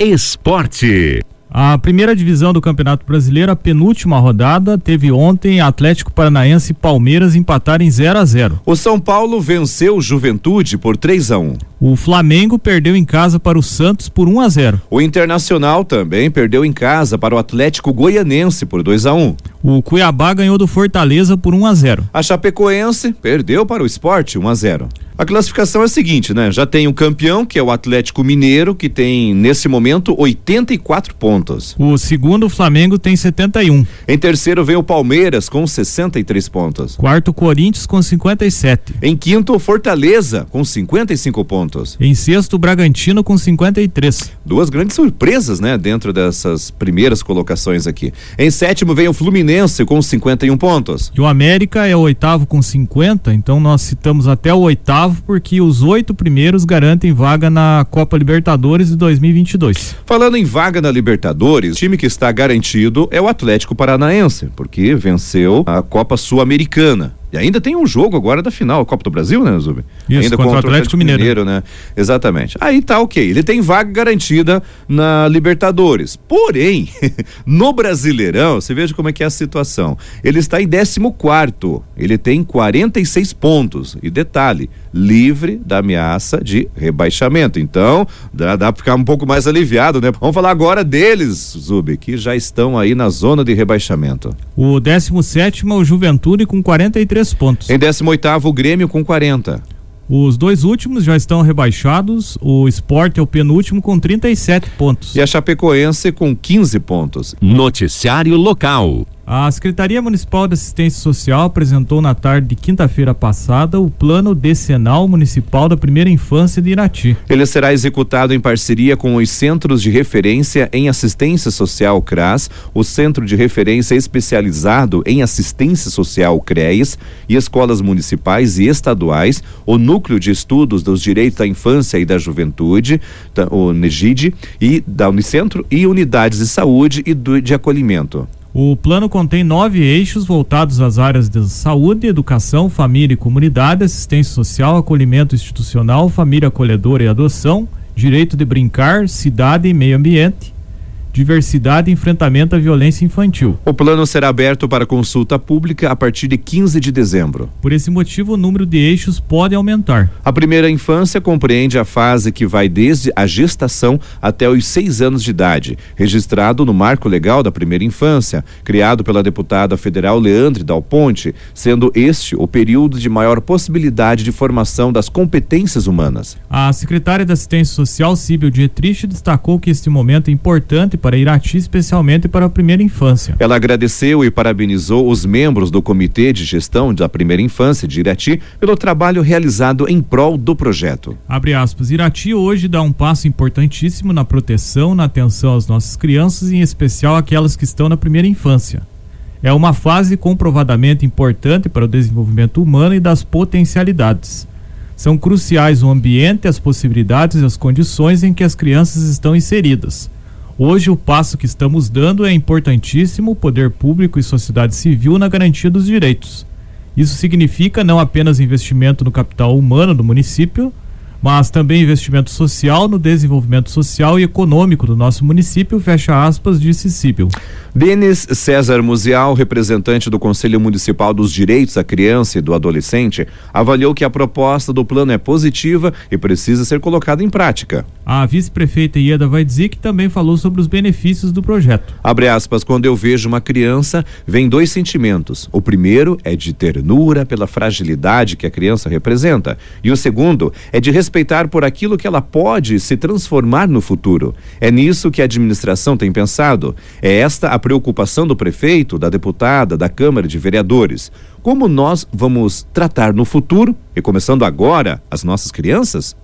Esporte. A primeira divisão do Campeonato Brasileiro, a penúltima rodada, teve ontem Atlético Paranaense e Palmeiras empatarem 0 a 0. O São Paulo venceu o Juventude por 3 a 1. O Flamengo perdeu em casa para o Santos por 1 a 0. O Internacional também perdeu em casa para o Atlético Goianense por 2 a 1. O Cuiabá ganhou do Fortaleza por 1 a 0. A Chapecoense perdeu para o Esporte 1 a 0. A classificação é a seguinte, né? Já tem o campeão, que é o Atlético Mineiro, que tem nesse momento 84 pontos. O segundo, o Flamengo, tem 71. Em terceiro vem o Palmeiras com 63 pontos. Quarto, Corinthians com 57. Em quinto, Fortaleza com 55 pontos. Em sexto, Bragantino com 53. Duas grandes surpresas, né, dentro dessas primeiras colocações aqui. Em sétimo vem o Fluminense com 51 pontos. E o América é o oitavo com 50, então nós citamos até o oitavo oitavo, porque os oito primeiros garantem vaga na Copa Libertadores de 2022. Falando em vaga na Libertadores, o time que está garantido é o Atlético Paranaense, porque venceu a Copa Sul-Americana. E ainda tem um jogo agora da final, a Copa do Brasil, né, Zub? Isso, ainda contra, contra o Atlético, Atlético Mineiro. Mineiro, né? Exatamente. Aí tá ok. Ele tem vaga garantida na Libertadores. Porém, no Brasileirão, você veja como é que é a situação. Ele está em 14 quarto. Ele tem 46 pontos. E detalhe, livre da ameaça de rebaixamento. Então, dá, dá pra ficar um pouco mais aliviado, né? Vamos falar agora deles, Zub, que já estão aí na zona de rebaixamento. O 17 é o Juventude com 43 três pontos. Em 18 o Grêmio com 40. Os dois últimos já estão rebaixados. O Sport é o penúltimo com 37 pontos. E a Chapecoense com 15 pontos. Noticiário local. A Secretaria Municipal de Assistência Social apresentou na tarde de quinta-feira passada o Plano Decenal Municipal da Primeira Infância de Irati. Ele será executado em parceria com os Centros de Referência em Assistência Social CRAS, o Centro de Referência Especializado em Assistência Social CREAS e escolas municipais e estaduais, o Núcleo de Estudos dos Direitos da Infância e da Juventude, o NEGID, e da Unicentro, e unidades de saúde e de acolhimento. O plano contém nove eixos voltados às áreas de saúde, educação, família e comunidade, assistência social, acolhimento institucional, família acolhedora e adoção, direito de brincar, cidade e meio ambiente, diversidade e enfrentamento à violência infantil. O plano será aberto para consulta pública a partir de 15 de dezembro. Por esse motivo, o número de eixos pode aumentar. A primeira infância compreende a fase que vai desde a gestação até os seis anos de idade, registrado no Marco Legal da Primeira Infância, criado pela deputada federal Leandre Dal Ponte, sendo este o período de maior possibilidade de formação das competências humanas. A secretária da Assistência Social, Síbio Dietrich, destacou que este momento é importante para Irati, especialmente para a primeira infância. Ela agradeceu e parabenizou os membros do Comitê de Gestão da Primeira Infância de Irati pelo trabalho realizado em prol do projeto. Abre aspas, Irati hoje dá um passo importantíssimo na proteção, na atenção às nossas crianças, em especial aquelas que estão na primeira infância. É uma fase comprovadamente importante para o desenvolvimento humano e das potencialidades. São cruciais o ambiente, as possibilidades e as condições em que as crianças estão inseridas Hoje, o passo que estamos dando é importantíssimo o poder público e sociedade civil na garantia dos direitos. Isso significa não apenas investimento no capital humano do município, mas também investimento social no desenvolvimento social e econômico do nosso município, fecha aspas, disse Síbil. Denis César Muzial, representante do Conselho Municipal dos Direitos da Criança e do Adolescente, avaliou que a proposta do plano é positiva e precisa ser colocada em prática. A vice-prefeita Ieda vai dizer que também falou sobre os benefícios do projeto. Abre aspas, quando eu vejo uma criança, vem dois sentimentos. O primeiro é de ternura pela fragilidade que a criança representa, e o segundo é de respeitar por aquilo que ela pode se transformar no futuro. É nisso que a administração tem pensado. É esta a preocupação do prefeito, da deputada, da Câmara de Vereadores. Como nós vamos tratar no futuro, e começando agora, as nossas crianças?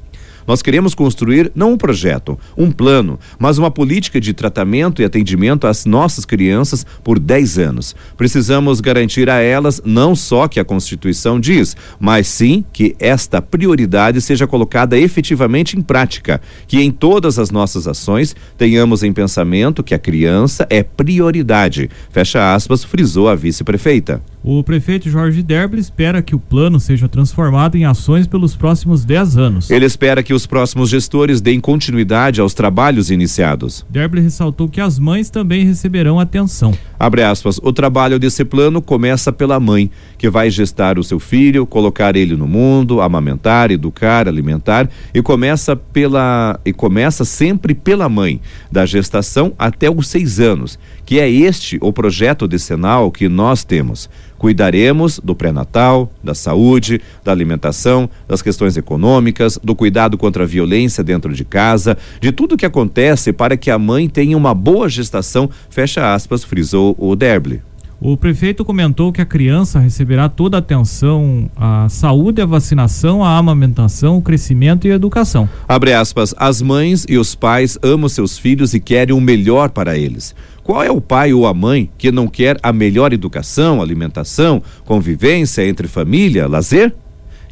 Nós queremos construir não um projeto, um plano, mas uma política de tratamento e atendimento às nossas crianças por 10 anos. Precisamos garantir a elas não só que a Constituição diz, mas sim que esta prioridade seja colocada efetivamente em prática, que em todas as nossas ações tenhamos em pensamento que a criança é prioridade. Fecha aspas, frisou a vice-prefeita. O prefeito Jorge Derble espera que o plano seja transformado em ações pelos próximos 10 anos. Ele espera que o os próximos gestores deem continuidade aos trabalhos iniciados. Derble ressaltou que as mães também receberão atenção. Abre aspas, o trabalho desse plano começa pela mãe, que vai gestar o seu filho, colocar ele no mundo, amamentar, educar, alimentar e começa pela e começa sempre pela mãe, da gestação até os seis anos, que é este o projeto decenal que nós temos. Cuidaremos do pré-natal, da saúde, da alimentação, das questões econômicas, do cuidado contra a violência dentro de casa, de tudo que acontece para que a mãe tenha uma boa gestação, fecha aspas, frisou o Derble. O prefeito comentou que a criança receberá toda a atenção à saúde, à vacinação, à amamentação, o crescimento e a educação. Abre aspas, as mães e os pais amam seus filhos e querem o melhor para eles. Qual é o pai ou a mãe que não quer a melhor educação, alimentação, convivência entre família, lazer?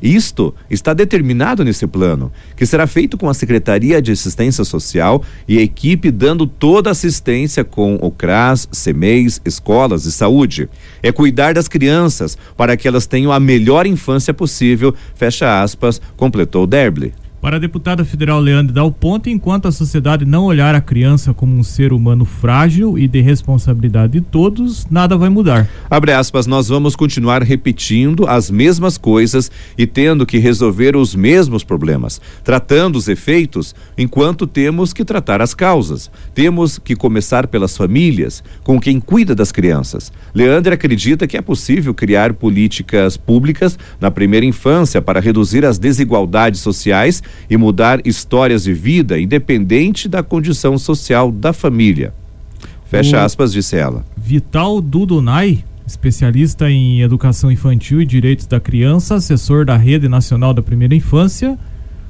Isto está determinado nesse plano, que será feito com a Secretaria de Assistência Social e a equipe dando toda assistência com o CRAS, CEMEIs, escolas e saúde. É cuidar das crianças para que elas tenham a melhor infância possível, fecha aspas, completou Derble. Para a deputada federal Leandro Dal Ponte, enquanto a sociedade não olhar a criança como um ser humano frágil e de responsabilidade de todos, nada vai mudar. Abre aspas, nós vamos continuar repetindo as mesmas coisas e tendo que resolver os mesmos problemas, tratando os efeitos enquanto temos que tratar as causas. Temos que começar pelas famílias, com quem cuida das crianças. Leandro acredita que é possível criar políticas públicas na primeira infância para reduzir as desigualdades sociais e mudar histórias de vida, independente da condição social da família. Fecha o aspas, disse ela. Vital Dudonai, especialista em educação infantil e direitos da criança, assessor da Rede Nacional da Primeira Infância,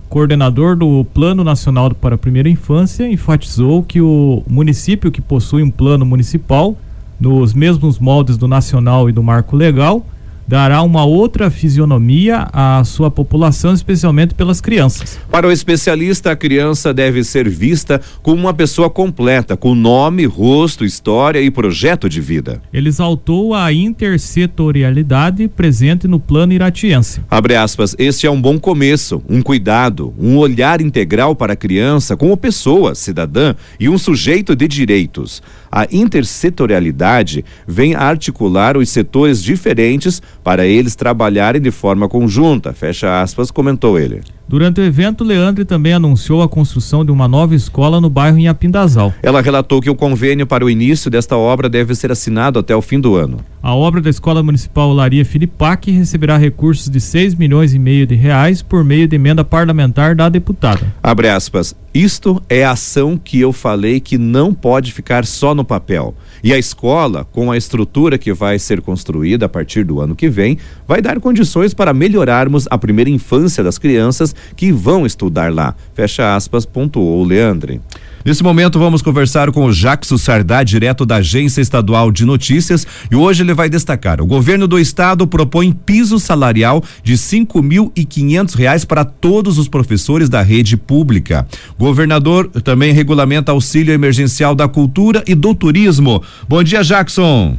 coordenador do Plano Nacional para a Primeira Infância, enfatizou que o município que possui um plano municipal, nos mesmos moldes do nacional e do marco legal, dará uma outra fisionomia à sua população, especialmente pelas crianças. Para o especialista, a criança deve ser vista como uma pessoa completa, com nome, rosto, história e projeto de vida. Ele exaltou a intersetorialidade presente no plano iratiense. Abre aspas, este é um bom começo, um cuidado, um olhar integral para a criança como pessoa, cidadã e um sujeito de direitos. A intersetorialidade vem articular os setores diferentes para eles trabalharem de forma conjunta, fecha aspas, comentou ele. Durante o evento, Leandre também anunciou a construção de uma nova escola no bairro Inhapindazal. Ela relatou que o convênio para o início desta obra deve ser assinado até o fim do ano. A obra da Escola Municipal Laria Filipac receberá recursos de 6 milhões e meio de reais por meio de emenda parlamentar da deputada. Abre aspas. Isto é a ação que eu falei que não pode ficar só no papel. E a escola, com a estrutura que vai ser construída a partir do ano que vem, vai dar condições para melhorarmos a primeira infância das crianças que vão estudar lá. Fecha aspas, pontuou Leandre. Nesse momento vamos conversar com o Jackson Sardá, direto da Agência Estadual de Notícias, e hoje ele vai destacar: o governo do estado propõe piso salarial de cinco mil e quinhentos reais para todos os professores da rede pública. Governador também regulamenta auxílio emergencial da cultura e do turismo. Bom dia, Jackson.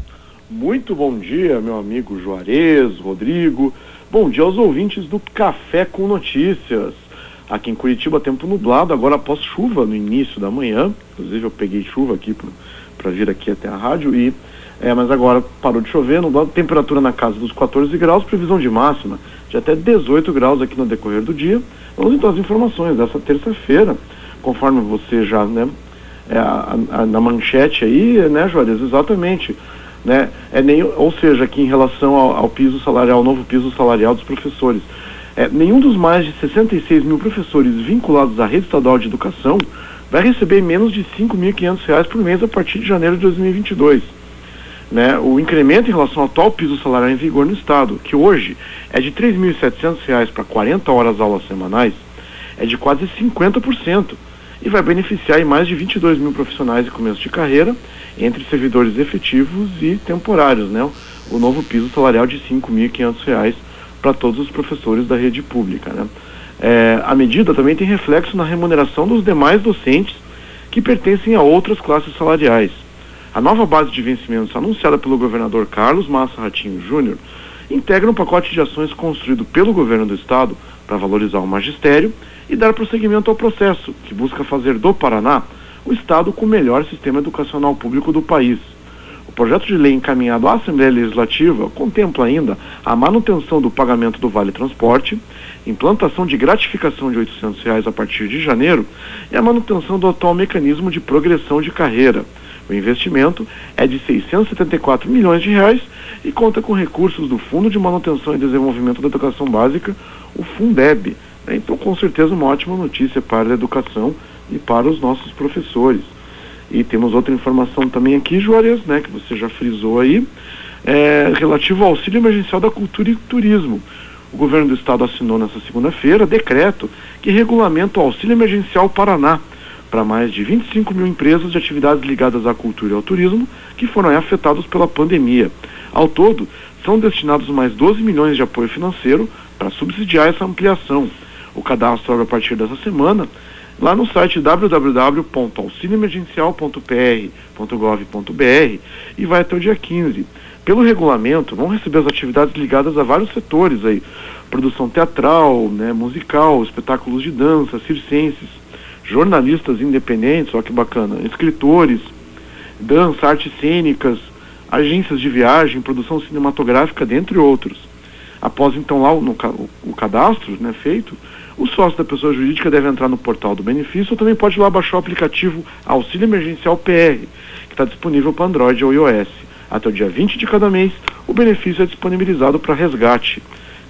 Muito bom dia, meu amigo Juarez, Rodrigo. Bom dia aos ouvintes do Café com Notícias. Aqui em Curitiba, tempo nublado, agora após chuva no início da manhã. Inclusive, eu peguei chuva aqui para vir aqui até a rádio. e é, Mas agora parou de chover, nublado, temperatura na casa dos 14 graus, previsão de máxima de até 18 graus aqui no decorrer do dia. Vamos então às informações dessa terça-feira, conforme você já, né, é, a, a, na manchete aí, né, Juarez, exatamente. Né, é nem, ou seja, aqui em relação ao, ao piso salarial, ao novo piso salarial dos professores. É, nenhum dos mais de 66 mil professores vinculados à rede estadual de educação vai receber menos de R$ 5.500 por mês a partir de janeiro de 2022. Né? O incremento em relação ao atual piso salarial em vigor no Estado, que hoje é de R$ 3.700 para 40 horas aulas semanais, é de quase 50% e vai beneficiar mais de 22 mil profissionais em começo de carreira, entre servidores efetivos e temporários. Né? O novo piso salarial de R$ 5.500 para todos os professores da rede pública. Né? É, a medida também tem reflexo na remuneração dos demais docentes que pertencem a outras classes salariais. A nova base de vencimentos anunciada pelo governador Carlos Massa Ratinho Júnior integra um pacote de ações construído pelo governo do estado para valorizar o magistério e dar prosseguimento ao processo, que busca fazer do Paraná o estado com o melhor sistema educacional público do país. O projeto de lei encaminhado à Assembleia Legislativa contempla ainda a manutenção do pagamento do Vale Transporte, implantação de gratificação de 800 reais a partir de janeiro e a manutenção do atual mecanismo de progressão de carreira. O investimento é de 674 milhões de reais e conta com recursos do Fundo de Manutenção e Desenvolvimento da Educação Básica, o Fundeb. Né? Então, com certeza, uma ótima notícia para a educação e para os nossos professores. E temos outra informação também aqui, Juarez, né, que você já frisou aí, é, relativo ao auxílio emergencial da cultura e turismo. O governo do estado assinou nessa segunda-feira decreto que regulamenta o auxílio emergencial Paraná para mais de 25 mil empresas de atividades ligadas à cultura e ao turismo que foram afetados pela pandemia. Ao todo, são destinados mais 12 milhões de apoio financeiro para subsidiar essa ampliação. O cadastro abre a partir dessa semana lá no site www.auxilioemergencial.pr.gov.br e vai até o dia 15. Pelo regulamento, vão receber as atividades ligadas a vários setores aí, produção teatral, né, musical, espetáculos de dança, circenses, jornalistas independentes, olha que bacana, escritores, dança, artes cênicas, agências de viagem, produção cinematográfica, dentre outros. Após então lá o, no, o cadastro né, feito, o sócio da pessoa jurídica deve entrar no portal do benefício ou também pode ir lá baixar o aplicativo Auxílio Emergencial PR, que está disponível para Android ou iOS. Até o dia 20 de cada mês, o benefício é disponibilizado para resgate.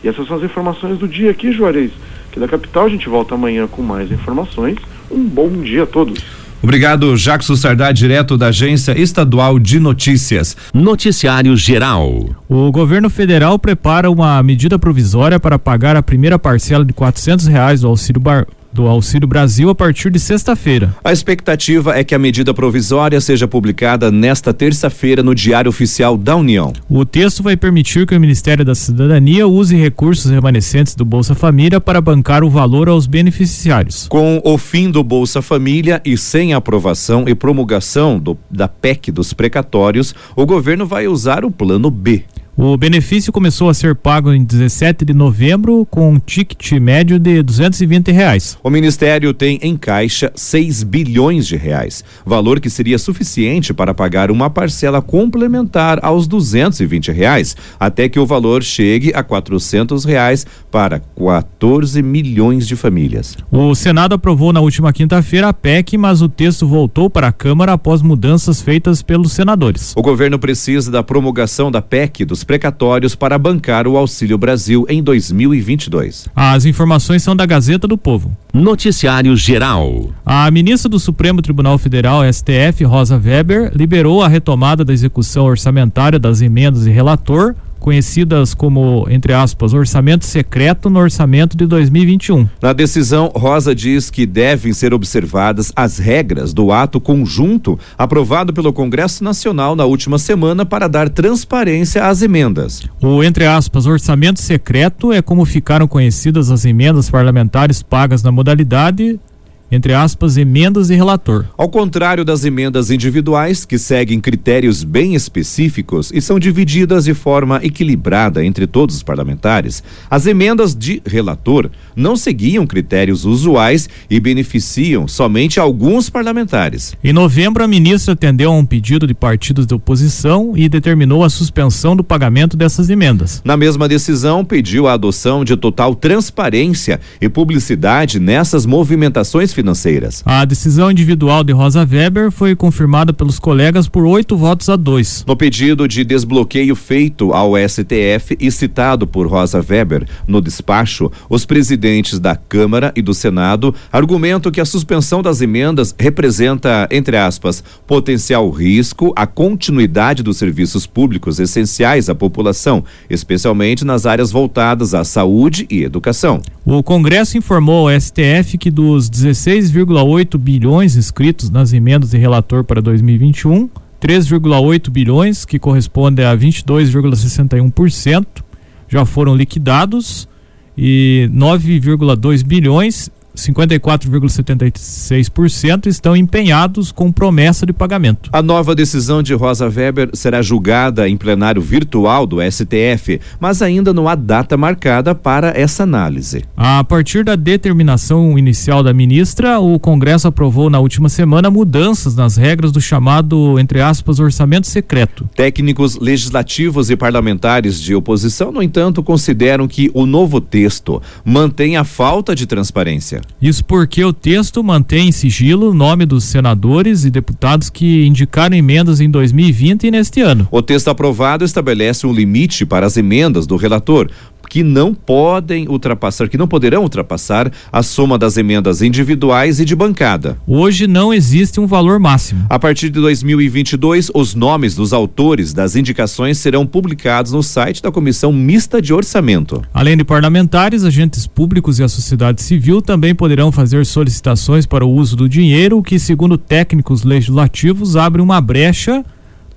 E essas são as informações do dia aqui, Juarez. Que da capital a gente volta amanhã com mais informações. Um bom dia a todos. Obrigado, Jackson Sardá, direto da Agência Estadual de Notícias. Noticiário Geral. O governo federal prepara uma medida provisória para pagar a primeira parcela de quatrocentos reais do auxílio bar do Auxílio Brasil a partir de sexta-feira. A expectativa é que a medida provisória seja publicada nesta terça-feira no Diário Oficial da União. O texto vai permitir que o Ministério da Cidadania use recursos remanescentes do Bolsa Família para bancar o valor aos beneficiários. Com o fim do Bolsa Família e sem aprovação e promulgação do, da PEC dos precatórios, o governo vai usar o Plano B. O benefício começou a ser pago em 17 de novembro com um ticket médio de 220 reais. O Ministério tem em caixa 6 bilhões de reais, valor que seria suficiente para pagar uma parcela complementar aos 220 reais, até que o valor chegue a 400 reais para 14 milhões de famílias. O Senado aprovou na última quinta-feira a PEC, mas o texto voltou para a Câmara após mudanças feitas pelos senadores. O governo precisa da promulgação da PEC dos precatórios para bancar o Auxílio Brasil em 2022. As informações são da Gazeta do Povo. Noticiário Geral. A ministra do Supremo Tribunal Federal, STF, Rosa Weber, liberou a retomada da execução orçamentária das emendas e relator conhecidas como, entre aspas, orçamento secreto no orçamento de 2021. Na decisão, Rosa diz que devem ser observadas as regras do ato conjunto aprovado pelo Congresso Nacional na última semana para dar transparência às emendas. O, entre aspas, orçamento secreto é como ficaram conhecidas as emendas parlamentares pagas na modalidade entre aspas, emendas e relator. Ao contrário das emendas individuais, que seguem critérios bem específicos e são divididas de forma equilibrada entre todos os parlamentares, as emendas de relator não seguiam critérios usuais e beneficiam somente alguns parlamentares. Em novembro, a ministra atendeu a um pedido de partidos de oposição e determinou a suspensão do pagamento dessas emendas. Na mesma decisão, pediu a adoção de total transparência e publicidade nessas movimentações financeiras. A decisão individual de Rosa Weber foi confirmada pelos colegas por oito votos a dois. No pedido de desbloqueio feito ao STF e citado por Rosa Weber no despacho, os presidentes da Câmara e do Senado argumentam que a suspensão das emendas representa, entre aspas, potencial risco à continuidade dos serviços públicos essenciais à população, especialmente nas áreas voltadas à saúde e educação. O Congresso informou ao STF que dos 16 6,8 bilhões inscritos nas emendas de relator para 2021, 3,8 bilhões, que corresponde a 22,61%, já foram liquidados e 9,2 bilhões 54,76% estão empenhados com promessa de pagamento. A nova decisão de Rosa Weber será julgada em plenário virtual do STF, mas ainda não há data marcada para essa análise. A partir da determinação inicial da ministra, o Congresso aprovou na última semana mudanças nas regras do chamado, entre aspas, orçamento secreto. Técnicos legislativos e parlamentares de oposição, no entanto, consideram que o novo texto mantém a falta de transparência. Isso porque o texto mantém em sigilo o nome dos senadores e deputados que indicaram emendas em 2020 e neste ano. O texto aprovado estabelece um limite para as emendas do relator, que não podem ultrapassar, que não poderão ultrapassar a soma das emendas individuais e de bancada. Hoje não existe um valor máximo. A partir de 2022, os nomes dos autores das indicações serão publicados no site da Comissão Mista de Orçamento. Além de parlamentares, agentes públicos e a sociedade civil também poderão fazer solicitações para o uso do dinheiro, o que, segundo técnicos legislativos, abre uma brecha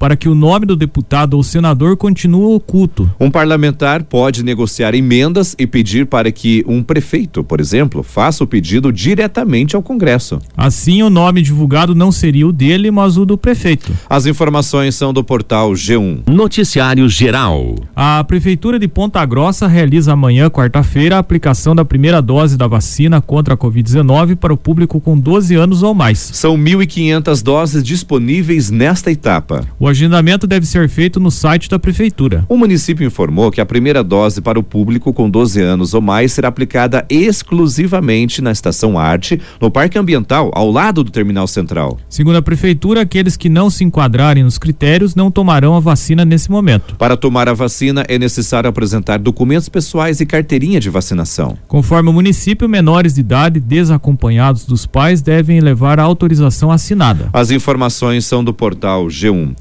para que o nome do deputado ou senador continue oculto. Um parlamentar pode negociar emendas e pedir para que um prefeito, por exemplo, faça o pedido diretamente ao Congresso. Assim, o nome divulgado não seria o dele, mas o do prefeito. As informações são do portal G1. Noticiário Geral. A Prefeitura de Ponta Grossa realiza amanhã, quarta-feira, a aplicação da primeira dose da vacina contra a Covid-19 para o público com 12 anos ou mais. São 1.500 doses disponíveis nesta etapa. O agendamento deve ser feito no site da Prefeitura. O município informou que a primeira dose para o público com 12 anos ou mais será aplicada exclusivamente na Estação Arte, no Parque Ambiental, ao lado do Terminal Central. Segundo a Prefeitura, aqueles que não se enquadrarem nos critérios não tomarão a vacina nesse momento. Para tomar a vacina, é necessário apresentar documentos pessoais e carteirinha de vacinação. Conforme o município, menores de idade desacompanhados dos pais devem levar a autorização assinada. As informações são do portal G1.